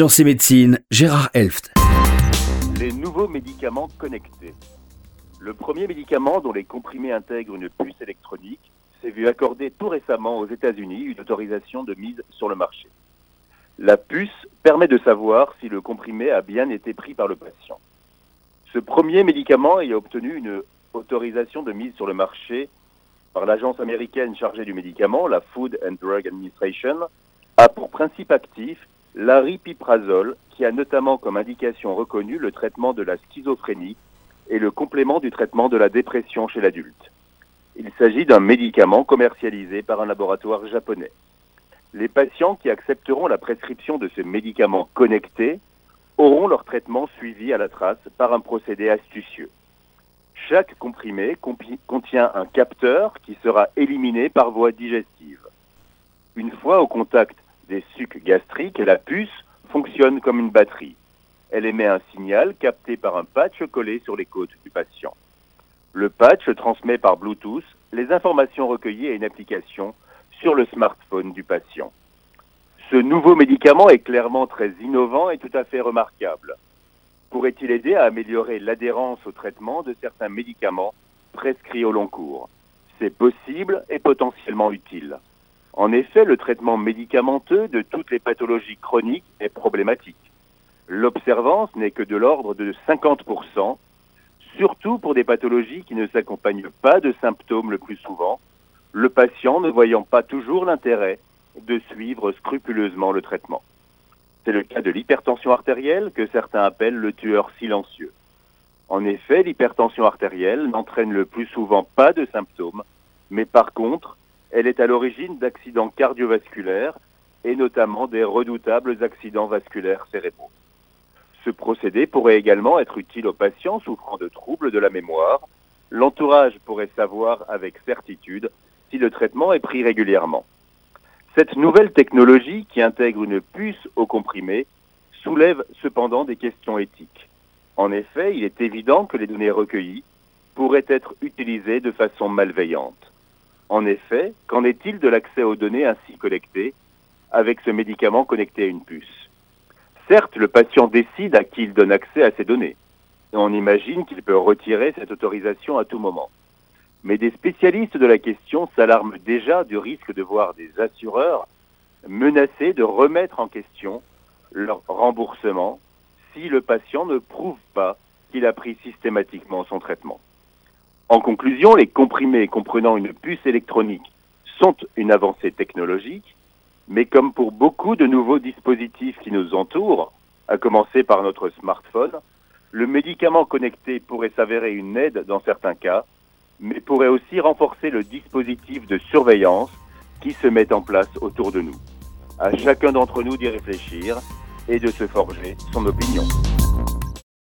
Sciences et médecine, Gérard Elft. Les nouveaux médicaments connectés. Le premier médicament dont les comprimés intègrent une puce électronique s'est vu accorder tout récemment aux États-Unis une autorisation de mise sur le marché. La puce permet de savoir si le comprimé a bien été pris par le patient. Ce premier médicament ayant obtenu une autorisation de mise sur le marché par l'agence américaine chargée du médicament, la Food and Drug Administration, a pour principe actif l'aripiprazole, qui a notamment comme indication reconnue le traitement de la schizophrénie et le complément du traitement de la dépression chez l'adulte. Il s'agit d'un médicament commercialisé par un laboratoire japonais. Les patients qui accepteront la prescription de ce médicament connecté auront leur traitement suivi à la trace par un procédé astucieux. Chaque comprimé contient un capteur qui sera éliminé par voie digestive. Une fois au contact des sucs gastriques, la puce fonctionne comme une batterie. Elle émet un signal capté par un patch collé sur les côtes du patient. Le patch transmet par Bluetooth les informations recueillies à une application sur le smartphone du patient. Ce nouveau médicament est clairement très innovant et tout à fait remarquable. Pourrait-il aider à améliorer l'adhérence au traitement de certains médicaments prescrits au long cours? C'est possible et potentiellement utile. En effet, le traitement médicamenteux de toutes les pathologies chroniques est problématique. L'observance n'est que de l'ordre de 50%, surtout pour des pathologies qui ne s'accompagnent pas de symptômes le plus souvent, le patient ne voyant pas toujours l'intérêt de suivre scrupuleusement le traitement. C'est le cas de l'hypertension artérielle que certains appellent le tueur silencieux. En effet, l'hypertension artérielle n'entraîne le plus souvent pas de symptômes, mais par contre elle est à l'origine d'accidents cardiovasculaires et notamment des redoutables accidents vasculaires cérébraux. Ce procédé pourrait également être utile aux patients souffrant de troubles de la mémoire. L'entourage pourrait savoir avec certitude si le traitement est pris régulièrement. Cette nouvelle technologie qui intègre une puce au comprimé soulève cependant des questions éthiques. En effet, il est évident que les données recueillies pourraient être utilisées de façon malveillante. En effet, qu'en est-il de l'accès aux données ainsi collectées avec ce médicament connecté à une puce? Certes, le patient décide à qui il donne accès à ces données. On imagine qu'il peut retirer cette autorisation à tout moment. Mais des spécialistes de la question s'alarment déjà du risque de voir des assureurs menacés de remettre en question leur remboursement si le patient ne prouve pas qu'il a pris systématiquement son traitement. En conclusion, les comprimés comprenant une puce électronique sont une avancée technologique, mais comme pour beaucoup de nouveaux dispositifs qui nous entourent, à commencer par notre smartphone, le médicament connecté pourrait s'avérer une aide dans certains cas, mais pourrait aussi renforcer le dispositif de surveillance qui se met en place autour de nous. À chacun d'entre nous d'y réfléchir et de se forger son opinion.